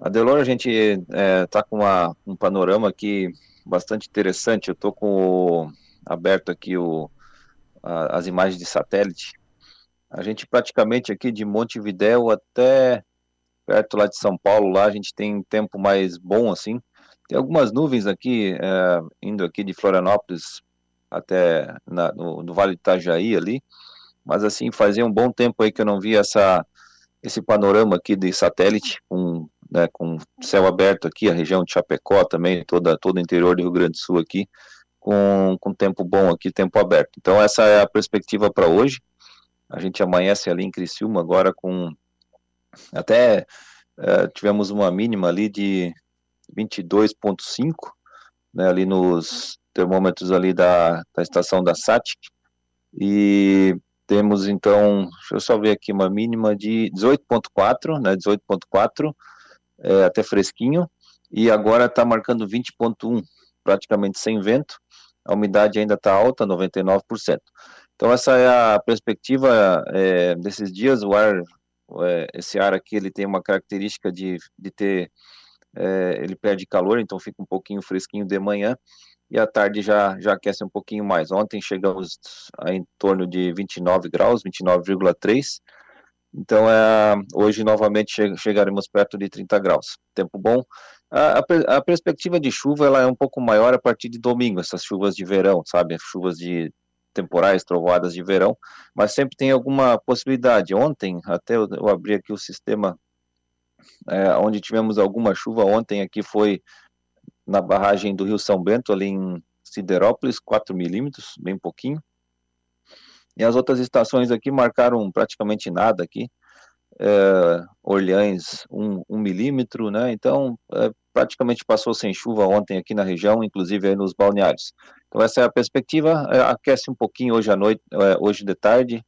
Adelor, a gente está é, tá com uma, um panorama aqui bastante interessante. Eu estou com o, aberto aqui o, a, as imagens de satélite. A gente praticamente aqui de Montevidéu até perto lá de São Paulo, lá a gente tem tempo mais bom assim. Tem algumas nuvens aqui, é, indo aqui de Florianópolis até na, no, no, Vale do Itajaí ali, mas assim, fazia um bom tempo aí que eu não via essa, esse panorama aqui de satélite, com, né, com céu aberto aqui, a região de Chapecó também, toda, todo o interior do Rio Grande do Sul aqui, com, com tempo bom aqui, tempo aberto. Então essa é a perspectiva para hoje, a gente amanhece ali em Criciúma agora com, até uh, tivemos uma mínima ali de 22.5, né, ali nos termômetros ali da, da estação da SATIC, e temos então, deixa eu só ver aqui, uma mínima de 18.4, né, 18.4, é, até fresquinho, e agora está marcando 20.1, praticamente sem vento, a umidade ainda está alta, 99%. Então essa é a perspectiva é, desses dias, o ar, é, esse ar aqui, ele tem uma característica de, de ter, é, ele perde calor, então fica um pouquinho fresquinho de manhã, e à tarde já, já aquece um pouquinho mais. Ontem chegamos a, em torno de 29 graus, 29,3. Então, é, hoje novamente che chegaremos perto de 30 graus. Tempo bom. A, a, a, perspectiva de chuva ela é um pouco maior a partir de domingo, essas chuvas de verão, sabe? Chuvas de temporais, trovoadas de verão, mas sempre tem alguma possibilidade. Ontem, até eu, eu abri aqui o sistema é, onde tivemos alguma chuva ontem aqui foi na barragem do Rio São Bento, ali em Siderópolis, 4 milímetros, bem pouquinho. E as outras estações aqui marcaram praticamente nada aqui. É, Orleães, 1 um, um milímetro, né? Então, é, praticamente passou sem chuva ontem aqui na região, inclusive aí nos balneários. Então, essa é a perspectiva. É, aquece um pouquinho hoje à noite, é, hoje de tarde,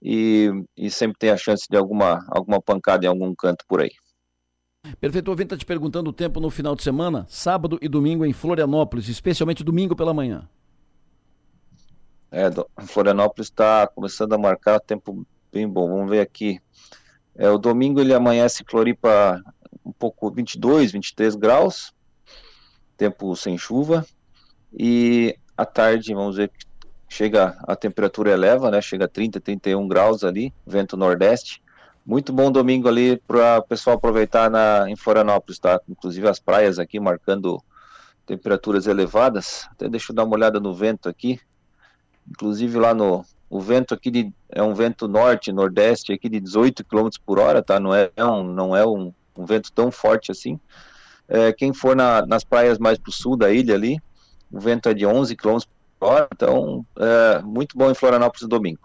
e, e sempre tem a chance de alguma, alguma pancada em algum canto por aí. Perfeito, ouvinte está te perguntando o tempo no final de semana, sábado e domingo em Florianópolis, especialmente domingo pela manhã. É, Florianópolis está começando a marcar tempo bem bom. Vamos ver aqui. É, o domingo ele amanhece Floripa um pouco 22, 23 graus, tempo sem chuva. E à tarde, vamos ver, chega a temperatura eleva, né? Chega a 30, 31 graus ali, vento nordeste. Muito bom domingo ali para o pessoal aproveitar na, em Florianópolis, tá? Inclusive as praias aqui marcando temperaturas elevadas. Até deixa eu dar uma olhada no vento aqui. Inclusive lá no. O vento aqui de, é um vento norte, nordeste aqui de 18 km por hora, tá? Não é, um, não é um, um vento tão forte assim. É, quem for na, nas praias mais para o sul da ilha ali, o vento é de 11 km por hora, então é muito bom em Florianópolis domingo.